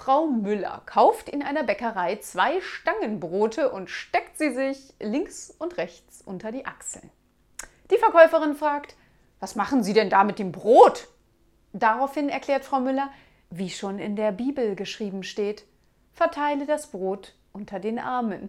Frau Müller kauft in einer Bäckerei zwei Stangenbrote und steckt sie sich links und rechts unter die Achseln. Die Verkäuferin fragt, was machen Sie denn da mit dem Brot? Daraufhin erklärt Frau Müller, wie schon in der Bibel geschrieben steht, verteile das Brot unter den Armen.